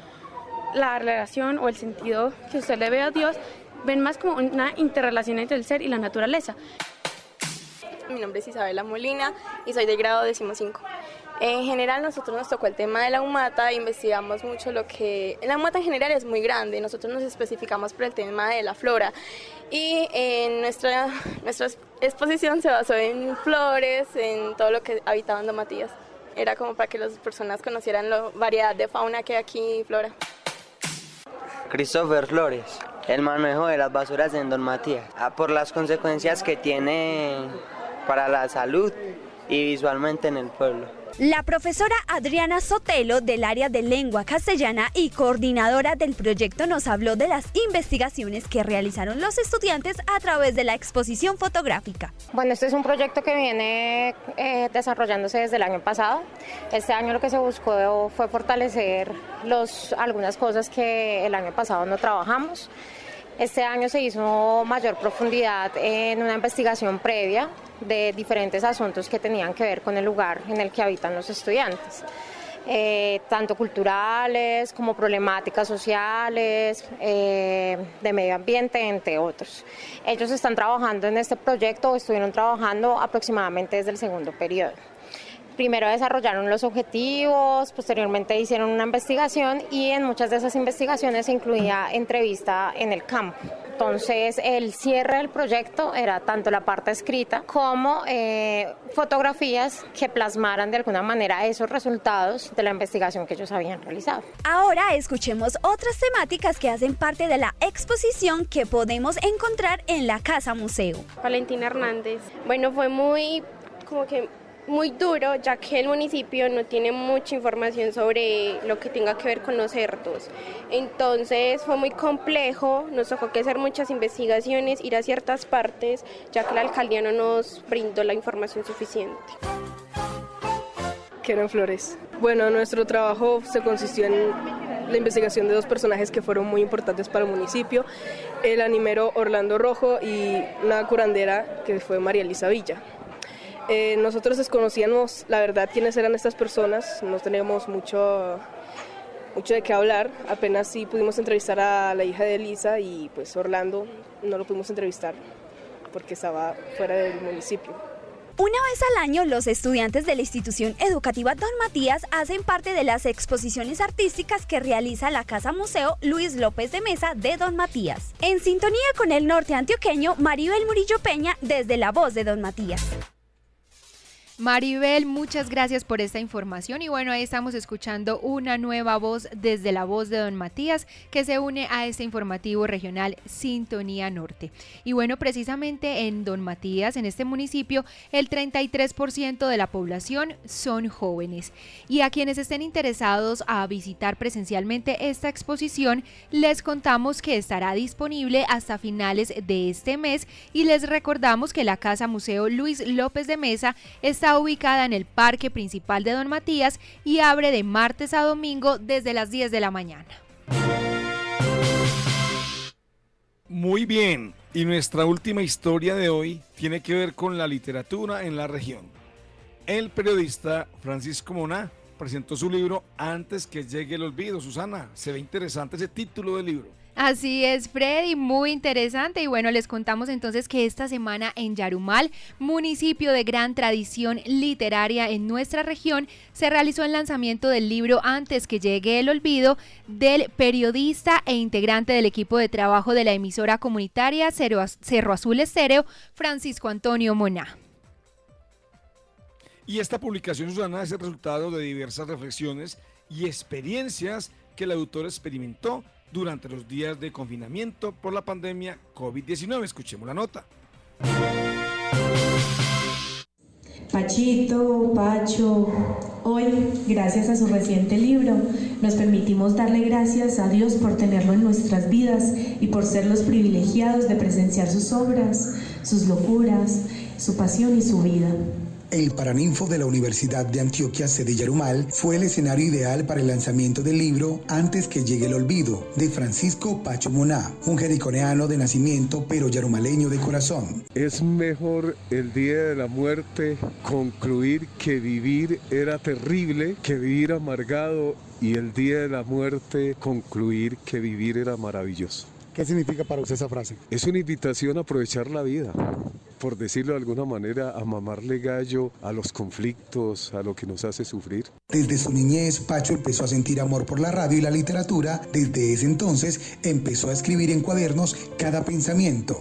Speaker 24: la relación o el sentido que usted le ve a Dios, ven más como una interrelación entre el ser y la naturaleza.
Speaker 25: Mi nombre es Isabela Molina y soy de grado 15. En general nosotros nos tocó el tema de la humata, investigamos mucho lo que... La humata en general es muy grande, nosotros nos especificamos por el tema de la flora y en nuestra, nuestra exposición se basó en flores, en todo lo que habitaban Don Matías. Era como para que las personas conocieran la variedad de fauna que hay aquí, flora.
Speaker 26: Christopher Flores, el manejo de las basuras en Don Matías, ah, por las consecuencias que tiene para la salud y visualmente en el pueblo.
Speaker 22: La profesora Adriana Sotelo del área de lengua castellana y coordinadora del proyecto nos habló de las investigaciones que realizaron los estudiantes a través de la exposición fotográfica.
Speaker 27: Bueno, este es un proyecto que viene eh, desarrollándose desde el año pasado. Este año lo que se buscó fue fortalecer algunas cosas que el año pasado no trabajamos. Este año se hizo mayor profundidad en una investigación previa de diferentes asuntos que tenían que ver con el lugar en el que habitan los estudiantes. Eh, tanto culturales como problemáticas sociales, eh, de medio ambiente, entre otros. Ellos están trabajando en este proyecto estuvieron trabajando aproximadamente desde el segundo periodo primero desarrollaron los objetivos, posteriormente hicieron una investigación y en muchas de esas investigaciones se incluía entrevista en el campo. Entonces el cierre del proyecto era tanto la parte escrita como eh, fotografías que plasmaran de alguna manera esos resultados de la investigación que ellos habían realizado.
Speaker 22: Ahora escuchemos otras temáticas que hacen parte de la exposición que podemos encontrar en la Casa Museo.
Speaker 28: Valentina Hernández. Bueno, fue muy como que
Speaker 24: muy duro ya que el municipio no tiene mucha información sobre lo que tenga que ver con los cerdos. Entonces fue muy complejo, nos tocó hacer muchas investigaciones, ir a ciertas partes, ya que la alcaldía no nos brindó la información suficiente.
Speaker 29: Keren Flores. Bueno, nuestro trabajo se consistió en la investigación de dos personajes que fueron muy importantes para el municipio, el animero Orlando Rojo y una curandera que fue María Elisa Villa. Eh, nosotros desconocíamos la verdad quiénes eran estas personas, no teníamos mucho, mucho de qué hablar, apenas sí pudimos entrevistar a la hija de Elisa y pues Orlando no lo pudimos entrevistar porque estaba fuera del municipio.
Speaker 22: Una vez al año, los estudiantes de la institución educativa Don Matías hacen parte de las exposiciones artísticas que realiza la Casa Museo Luis López de Mesa de Don Matías. En sintonía con el norte antioqueño, Maribel Murillo Peña desde La Voz de Don Matías.
Speaker 1: Maribel, muchas gracias por esta información y bueno, ahí estamos escuchando una nueva voz desde la voz de don Matías que se une a este informativo regional Sintonía Norte. Y bueno, precisamente en don Matías, en este municipio, el 33% de la población son jóvenes. Y a quienes estén interesados a visitar presencialmente esta exposición, les contamos que estará disponible hasta finales de este mes y les recordamos que la Casa Museo Luis López de Mesa está ubicada en el Parque Principal de Don Matías y abre de martes a domingo desde las 10 de la mañana.
Speaker 4: Muy bien, y nuestra última historia de hoy tiene que ver con la literatura en la región. El periodista Francisco Moná presentó su libro Antes que llegue el olvido. Susana, se ve interesante ese título del libro.
Speaker 1: Así es, Freddy, muy interesante. Y bueno, les contamos entonces que esta semana en Yarumal, municipio de gran tradición literaria en nuestra región, se realizó el lanzamiento del libro Antes que llegue el olvido del periodista e integrante del equipo de trabajo de la emisora comunitaria Cerro Azul Estéreo, Francisco Antonio Moná.
Speaker 4: Y esta publicación, Susana, es el resultado de diversas reflexiones y experiencias que el autor experimentó durante los días de confinamiento por la pandemia COVID-19. Escuchemos la nota.
Speaker 30: Pachito, Pacho, hoy, gracias a su reciente libro, nos permitimos darle gracias a Dios por tenerlo en nuestras vidas y por ser los privilegiados de presenciar sus obras, sus locuras, su pasión y su vida.
Speaker 31: El Paraninfo de la Universidad de Antioquia, sede Yarumal, fue el escenario ideal para el lanzamiento del libro Antes que llegue el olvido, de Francisco Pacho Moná, un jericoneano de nacimiento pero yarumaleño de corazón.
Speaker 32: Es mejor el día de la muerte concluir que vivir era terrible, que vivir amargado y el día de la muerte concluir que vivir era maravilloso.
Speaker 33: ¿Qué significa para usted esa frase?
Speaker 32: Es una invitación a aprovechar la vida por decirlo de alguna manera, a mamarle gallo a los conflictos, a lo que nos hace sufrir.
Speaker 31: Desde su niñez, Pacho empezó a sentir amor por la radio y la literatura. Desde ese entonces empezó a escribir en cuadernos cada pensamiento.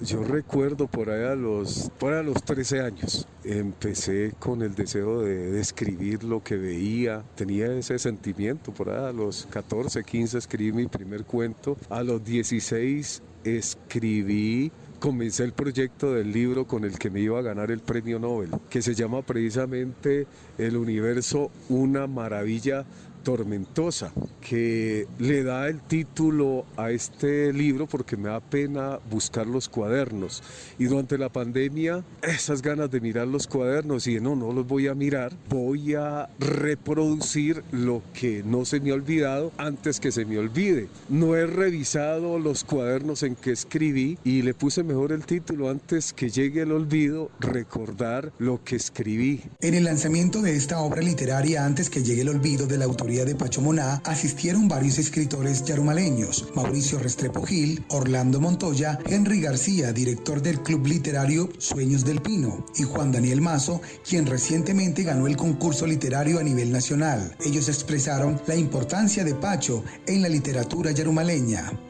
Speaker 32: Yo recuerdo por ahí a los, por los 13 años. Empecé con el deseo de, de, escribir lo que veía. Tenía ese sentimiento. Por ahí a los 14, 15 escribí mi primer cuento. A los 16 escribí comencé el proyecto del libro con el que me iba a ganar el premio Nobel, que se llama precisamente El universo, una maravilla tormentosa, que le da el título a este libro porque me da pena buscar los cuadernos. Y durante la pandemia, esas ganas de mirar los cuadernos y no, no los voy a mirar, voy a reproducir lo que no se me ha olvidado antes que se me olvide. No he revisado los cuadernos en que escribí y le puse mejor el título antes que llegue el olvido, recordar lo que escribí.
Speaker 31: En el lanzamiento de esta obra literaria, antes que llegue el olvido de la autoría de Pacho Moná, asistieron varios escritores yarumaleños, Mauricio Restrepo Gil, Orlando Montoya, Henry García, director del club literario Sueños del Pino, y Juan Daniel Mazo, quien recientemente ganó el concurso literario a nivel nacional. Ellos expresaron la importancia de Pacho en la literatura yarumaleña.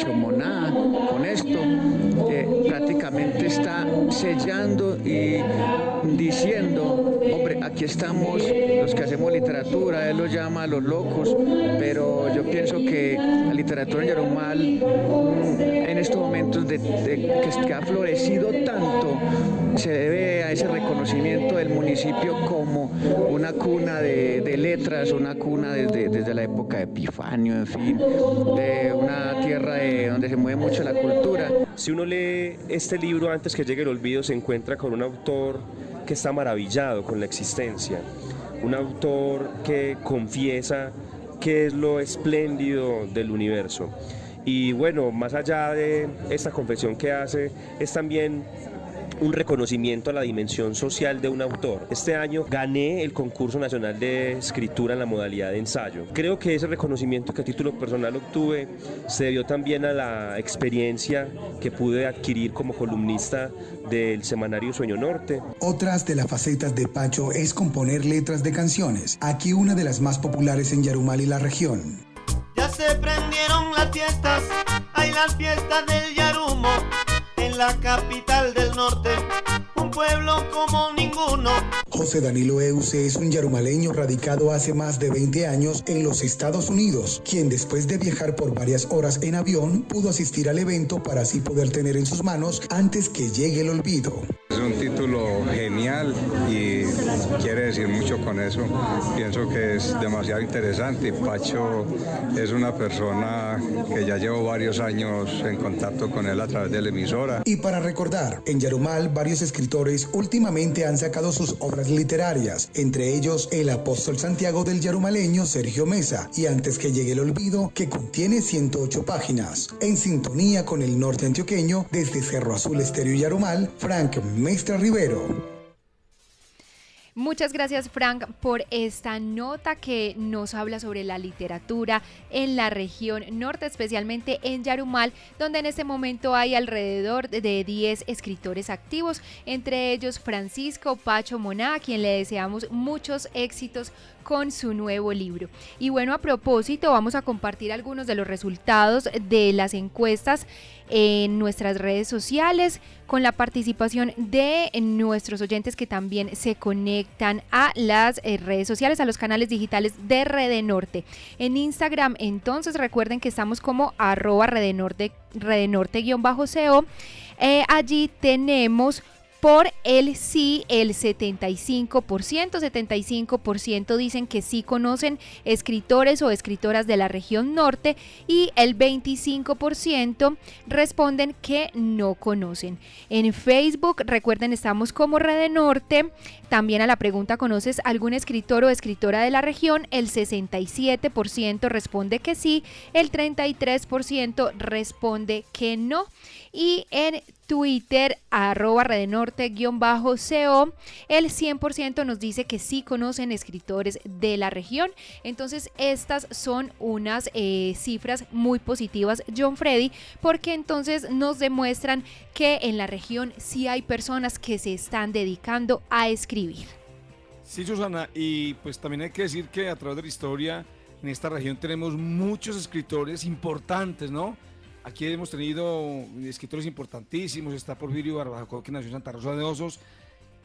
Speaker 34: Pacho Moná con esto prácticamente está sellando y diciendo, hombre, aquí estamos los que hacemos literatura, él lo llama los locos, pero yo pienso que la literatura en Yarumal en estos momentos de, que ha florecido tanto, se debe a ese reconocimiento del municipio como una cuna de, letras, una cuna desde, desde, la época de Epifanio, en fin, de una tierra donde se mueve mucho la cultura.
Speaker 35: Si uno lee este libro antes que llegue el olvido, se encuentra con un autor que está maravillado con la existencia, un autor que confiesa qué es lo espléndido del universo. Y bueno, más allá de esta confesión que hace, es también un reconocimiento a la dimensión social de un autor. Este año gané el concurso nacional de escritura en la modalidad de ensayo. Creo que ese reconocimiento que a título personal obtuve se debió también a la experiencia que pude adquirir como columnista del semanario Sueño Norte.
Speaker 31: Otras de las facetas de Pacho es componer letras de canciones. Aquí una de las más populares en Yarumal y la región.
Speaker 36: Ya se prendieron las fiestas, hay las fiestas del Yarumo la capital del norte, un pueblo como ninguno.
Speaker 31: José Danilo Euse es un yarumaleño radicado hace más de 20 años en los Estados Unidos, quien después de viajar por varias horas en avión pudo asistir al evento para así poder tener en sus manos antes que llegue el olvido.
Speaker 37: Es un título genial y quiere decir mucho con eso. Pienso que es demasiado interesante. Pacho es una persona que ya llevo varios años en contacto con él a través de la emisora
Speaker 31: y para recordar, en Yarumal varios escritores últimamente han sacado sus obras literarias, entre ellos el apóstol Santiago del Yarumaleño Sergio Mesa y Antes que llegue el olvido, que contiene 108 páginas. En sintonía con el norte antioqueño, desde Cerro Azul Estéreo Yarumal, Frank Mestre Rivero.
Speaker 1: Muchas gracias Frank por esta nota que nos habla sobre la literatura en la región norte, especialmente en Yarumal, donde en este momento hay alrededor de 10 escritores activos, entre ellos Francisco Pacho Moná, a quien le deseamos muchos éxitos con su nuevo libro. Y bueno, a propósito, vamos a compartir algunos de los resultados de las encuestas en nuestras redes sociales con la participación de nuestros oyentes que también se conectan a las eh, redes sociales, a los canales digitales de Rede Norte. En Instagram, entonces recuerden que estamos como arroba Redenorte, Redenorte-co. Eh, allí tenemos por el sí, el 75%, 75% dicen que sí conocen escritores o escritoras de la región norte y el 25% responden que no conocen. En Facebook, recuerden, estamos como Red Norte. También a la pregunta, ¿conoces algún escritor o escritora de la región? El 67% responde que sí, el 33% responde que no. Y en Twitter, arroba redenorte-co, el 100% nos dice que sí conocen escritores de la región. Entonces, estas son unas eh, cifras muy positivas, John Freddy, porque entonces nos demuestran que en la región sí hay personas que se están dedicando a escribir.
Speaker 4: Sí, Susana, y pues también hay que decir que a través de la historia en esta región tenemos muchos escritores importantes, ¿no? Aquí hemos tenido escritores importantísimos, está Porfirio Barbacoa que nació en Santa Rosa de Osos,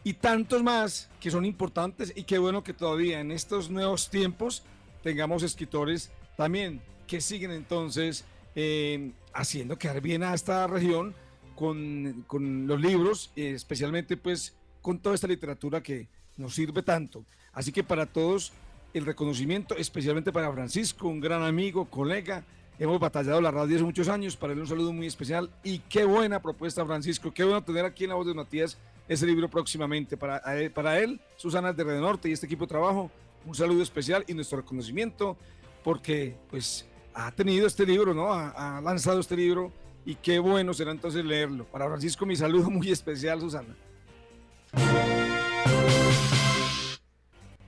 Speaker 4: y tantos más que son importantes y qué bueno que todavía en estos nuevos tiempos tengamos escritores también que siguen entonces eh, haciendo quedar bien a esta región con, con los libros, especialmente pues con toda esta literatura que nos sirve tanto. Así que para todos el reconocimiento, especialmente para Francisco, un gran amigo, colega, Hemos batallado la radio hace muchos años, para él un saludo muy especial y qué buena propuesta Francisco, qué bueno tener aquí en la voz de Matías ese libro próximamente. Para, para él, Susana de Red Norte y este equipo de trabajo, un saludo especial y nuestro reconocimiento porque pues ha tenido este libro, ¿no? Ha lanzado este libro y qué bueno será entonces leerlo. Para Francisco mi saludo muy especial, Susana.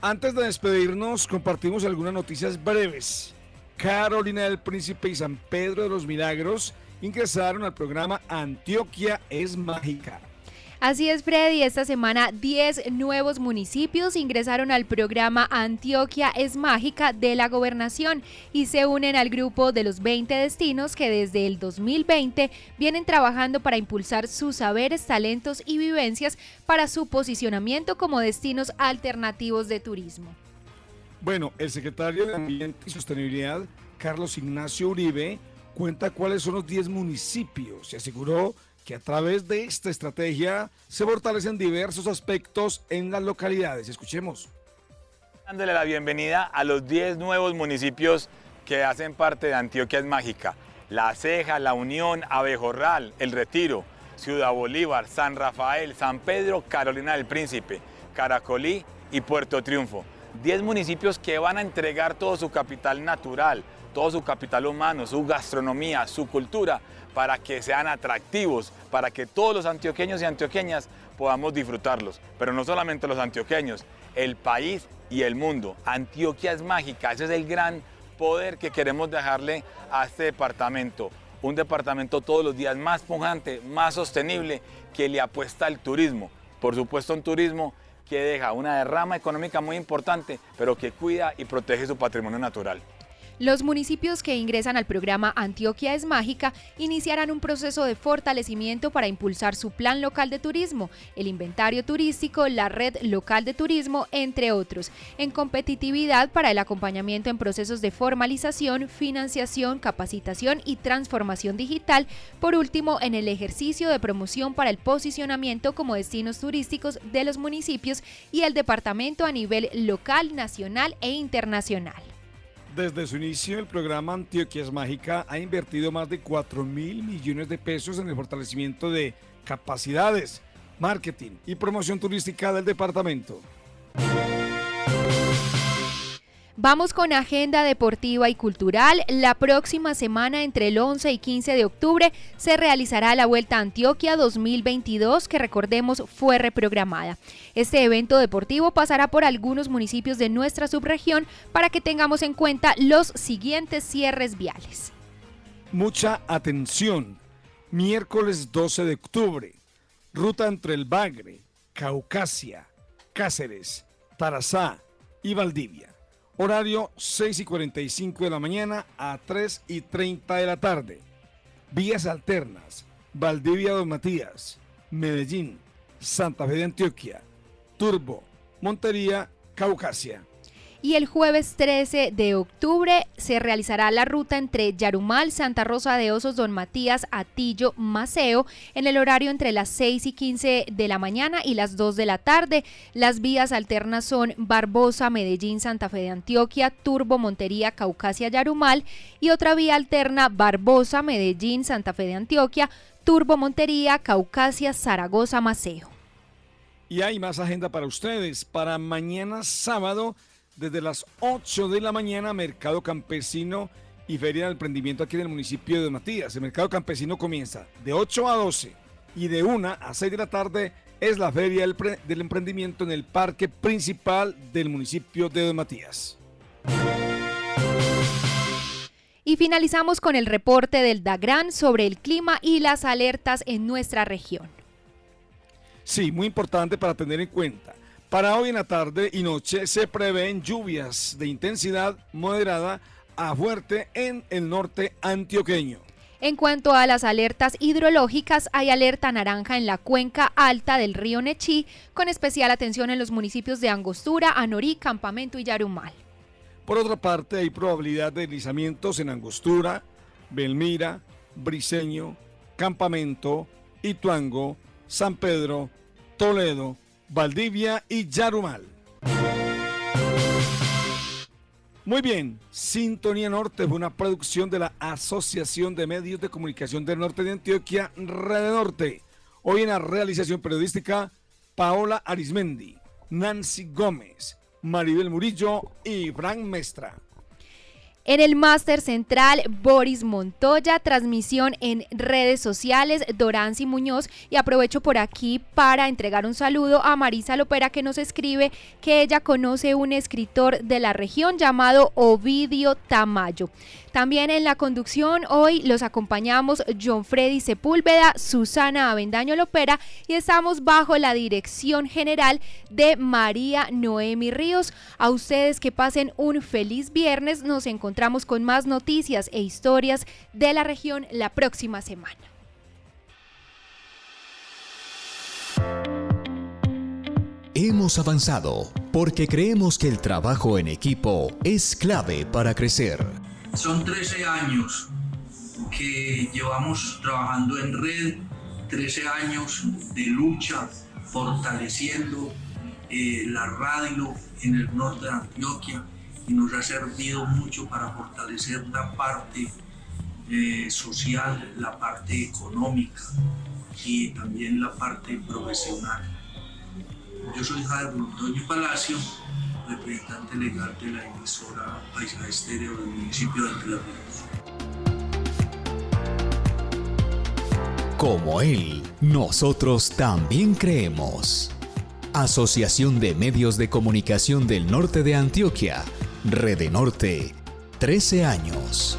Speaker 4: Antes de despedirnos, compartimos algunas noticias breves. Carolina del Príncipe y San Pedro de los Milagros ingresaron al programa Antioquia es Mágica.
Speaker 1: Así es, Freddy. Esta semana 10 nuevos municipios ingresaron al programa Antioquia es Mágica de la Gobernación y se unen al grupo de los 20 destinos que desde el 2020 vienen trabajando para impulsar sus saberes, talentos y vivencias para su posicionamiento como destinos alternativos de turismo.
Speaker 4: Bueno, el secretario de Ambiente y Sostenibilidad, Carlos Ignacio Uribe, cuenta cuáles son los 10 municipios. Se aseguró que a través de esta estrategia se fortalecen diversos aspectos en las localidades. Escuchemos.
Speaker 38: Dándole la bienvenida a los 10 nuevos municipios que hacen parte de Antioquia es Mágica. La Ceja, La Unión, Abejorral, El Retiro, Ciudad Bolívar, San Rafael, San Pedro, Carolina del Príncipe, Caracolí y Puerto Triunfo. 10 municipios que van a entregar todo su capital natural, todo su capital humano, su gastronomía, su cultura, para que sean atractivos, para que todos los antioqueños y antioqueñas podamos disfrutarlos. Pero no solamente los antioqueños, el país y el mundo. Antioquia es mágica, ese es el gran poder que queremos dejarle a este departamento. Un departamento todos los días más pujante, más sostenible, que le apuesta al turismo. Por supuesto, un turismo que deja una derrama económica muy importante, pero que cuida y protege su patrimonio natural.
Speaker 1: Los municipios que ingresan al programa Antioquia es Mágica iniciarán un proceso de fortalecimiento para impulsar su plan local de turismo, el inventario turístico, la red local de turismo, entre otros, en competitividad para el acompañamiento en procesos de formalización, financiación, capacitación y transformación digital, por último, en el ejercicio de promoción para el posicionamiento como destinos turísticos de los municipios y el departamento a nivel local, nacional e internacional.
Speaker 4: Desde su inicio, el programa Antioquia es Mágica ha invertido más de 4 mil millones de pesos en el fortalecimiento de capacidades, marketing y promoción turística del departamento.
Speaker 1: Vamos con agenda deportiva y cultural. La próxima semana, entre el 11 y 15 de octubre, se realizará la Vuelta a Antioquia 2022, que recordemos fue reprogramada. Este evento deportivo pasará por algunos municipios de nuestra subregión para que tengamos en cuenta los siguientes cierres viales.
Speaker 4: Mucha atención. Miércoles 12 de octubre. Ruta entre el Bagre, Caucasia, Cáceres, Tarazá y Valdivia Horario 6 y 45 de la mañana a 3 y 30 de la tarde. Vías alternas. Valdivia Don Matías, Medellín, Santa Fe de Antioquia, Turbo, Montería, Caucasia
Speaker 1: y el jueves 13 de octubre se realizará la ruta entre Yarumal, Santa Rosa de Osos, Don Matías, Atillo, Maceo en el horario entre las 6 y 15 de la mañana y las 2 de la tarde. Las vías alternas son Barbosa, Medellín, Santa Fe de Antioquia, Turbo, Montería, Caucasia, Yarumal y otra vía alterna Barbosa, Medellín, Santa Fe de Antioquia, Turbo, Montería, Caucasia, Zaragoza, Maceo.
Speaker 4: Y hay más agenda para ustedes. Para mañana sábado desde las 8 de la mañana, Mercado Campesino y Feria del Emprendimiento aquí en el municipio de Matías. El Mercado Campesino comienza de 8 a 12 y de 1 a 6 de la tarde es la Feria del, Emprendimiento en el parque principal del municipio de Don Matías.
Speaker 1: Y finalizamos con el reporte del DAGRAN sobre el clima y las alertas en nuestra región.
Speaker 4: Sí, muy importante para tener en cuenta. Para hoy en la tarde y noche se prevén lluvias de intensidad moderada a fuerte en el norte antioqueño.
Speaker 1: En cuanto a las alertas hidrológicas, hay alerta naranja en la cuenca alta del río Nechí, con especial atención en los municipios de Angostura, Anorí, Campamento y Yarumal.
Speaker 4: Por otra parte, hay probabilidad de deslizamientos en Angostura, Belmira, Briseño, Campamento, Ituango, San Pedro, Toledo, Valdivia y Yarumal. Muy bien, Sintonía Norte es una producción de la Asociación de Medios de Comunicación del Norte de Antioquia, Red Norte. Hoy en la realización periodística, Paola Arismendi, Nancy Gómez, Maribel Murillo y Frank Mestra.
Speaker 1: En el máster central, Boris Montoya, transmisión en redes sociales, Doranzi Muñoz. Y aprovecho por aquí para entregar un saludo a Marisa Lopera que nos escribe que ella conoce un escritor de la región llamado Ovidio Tamayo. También en la conducción hoy los acompañamos John Freddy Sepúlveda, Susana Avendaño Lopera y estamos bajo la dirección general de María Noemi Ríos. A ustedes que pasen un feliz viernes, nos encontramos con más noticias e historias de la región la próxima semana.
Speaker 3: Hemos avanzado porque creemos que el trabajo en equipo es clave para crecer.
Speaker 39: Son 13 años que llevamos trabajando en red 13 años de lucha fortaleciendo eh, la radio en el norte de Antioquia y nos ha servido mucho para fortalecer la parte eh, social, la parte económica y también la parte profesional. Yo soy Javier Montoño Palacio, representante legal de la emisora Paisa Estéreo del municipio de Entre
Speaker 3: Como él, nosotros también creemos. Asociación de Medios de Comunicación del Norte de Antioquia, Rede Norte, 13 años.